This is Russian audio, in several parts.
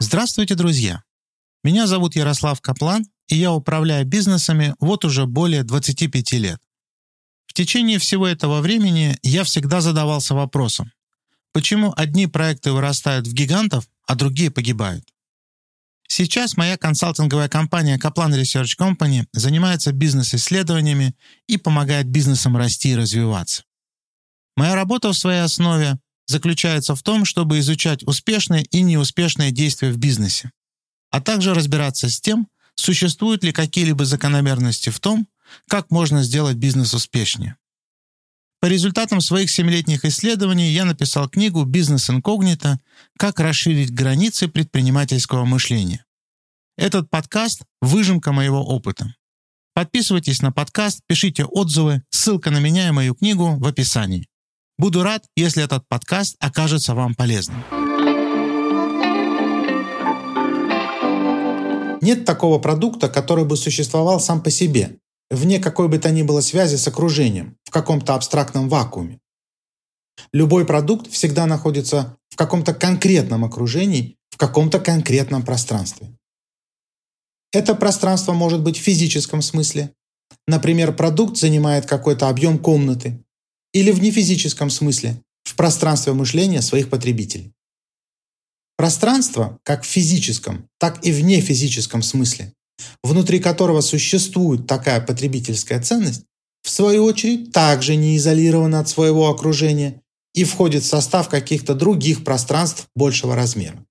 Здравствуйте, друзья! Меня зовут Ярослав Каплан, и я управляю бизнесами вот уже более 25 лет. В течение всего этого времени я всегда задавался вопросом, почему одни проекты вырастают в гигантов, а другие погибают. Сейчас моя консалтинговая компания Kaplan Research Company занимается бизнес-исследованиями и помогает бизнесам расти и развиваться. Моя работа в своей основе заключается в том, чтобы изучать успешные и неуспешные действия в бизнесе, а также разбираться с тем, существуют ли какие-либо закономерности в том, как можно сделать бизнес успешнее. По результатам своих семилетних исследований я написал книгу «Бизнес инкогнито. Как расширить границы предпринимательского мышления». Этот подкаст – выжимка моего опыта. Подписывайтесь на подкаст, пишите отзывы, ссылка на меня и мою книгу в описании. Буду рад, если этот подкаст окажется вам полезным. Нет такого продукта, который бы существовал сам по себе, вне какой бы то ни было связи с окружением, в каком-то абстрактном вакууме. Любой продукт всегда находится в каком-то конкретном окружении, в каком-то конкретном пространстве. Это пространство может быть в физическом смысле. Например, продукт занимает какой-то объем комнаты, или в нефизическом смысле, в пространстве мышления своих потребителей. Пространство, как в физическом, так и в нефизическом смысле, внутри которого существует такая потребительская ценность, в свою очередь также не изолировано от своего окружения и входит в состав каких-то других пространств большего размера.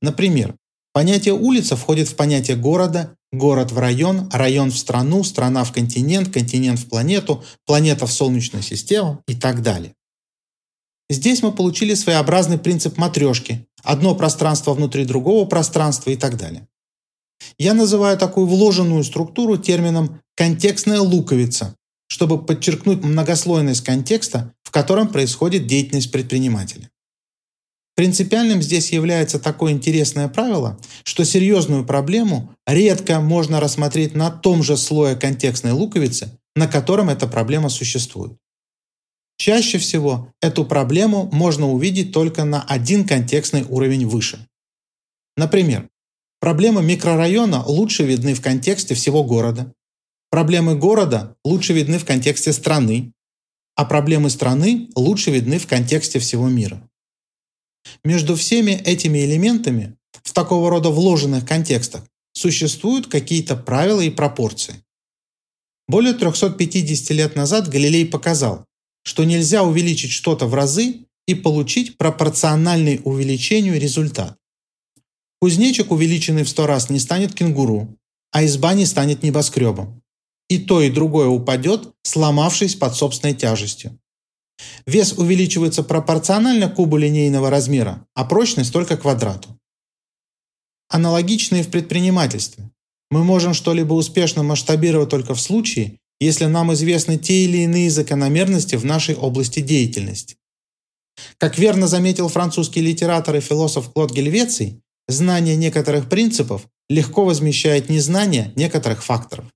Например, понятие улица входит в понятие города Город в район, район в страну, страна в континент, континент в планету, планета в Солнечную систему и так далее. Здесь мы получили своеобразный принцип матрешки. Одно пространство внутри другого пространства и так далее. Я называю такую вложенную структуру термином «контекстная луковица», чтобы подчеркнуть многослойность контекста, в котором происходит деятельность предпринимателя. Принципиальным здесь является такое интересное правило, что серьезную проблему редко можно рассмотреть на том же слое контекстной луковицы, на котором эта проблема существует. Чаще всего эту проблему можно увидеть только на один контекстный уровень выше. Например, проблемы микрорайона лучше видны в контексте всего города, проблемы города лучше видны в контексте страны, а проблемы страны лучше видны в контексте всего мира. Между всеми этими элементами в такого рода вложенных контекстах существуют какие-то правила и пропорции. Более 350 лет назад Галилей показал, что нельзя увеличить что-то в разы и получить пропорциональный увеличению результат. Кузнечик, увеличенный в 100 раз, не станет кенгуру, а изба не станет небоскребом. И то, и другое упадет, сломавшись под собственной тяжестью. Вес увеличивается пропорционально кубу линейного размера, а прочность только квадрату. Аналогично и в предпринимательстве. Мы можем что-либо успешно масштабировать только в случае, если нам известны те или иные закономерности в нашей области деятельности. Как верно заметил французский литератор и философ Клод Гельвеций, знание некоторых принципов легко возмещает незнание некоторых факторов.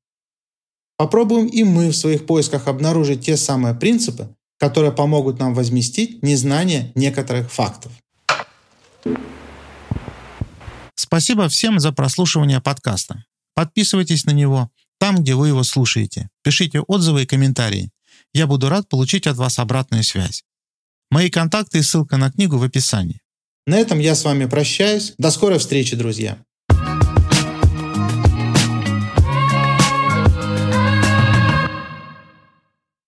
Попробуем и мы в своих поисках обнаружить те самые принципы, которые помогут нам возместить незнание некоторых фактов. Спасибо всем за прослушивание подкаста. Подписывайтесь на него там, где вы его слушаете. Пишите отзывы и комментарии. Я буду рад получить от вас обратную связь. Мои контакты и ссылка на книгу в описании. На этом я с вами прощаюсь. До скорой встречи, друзья.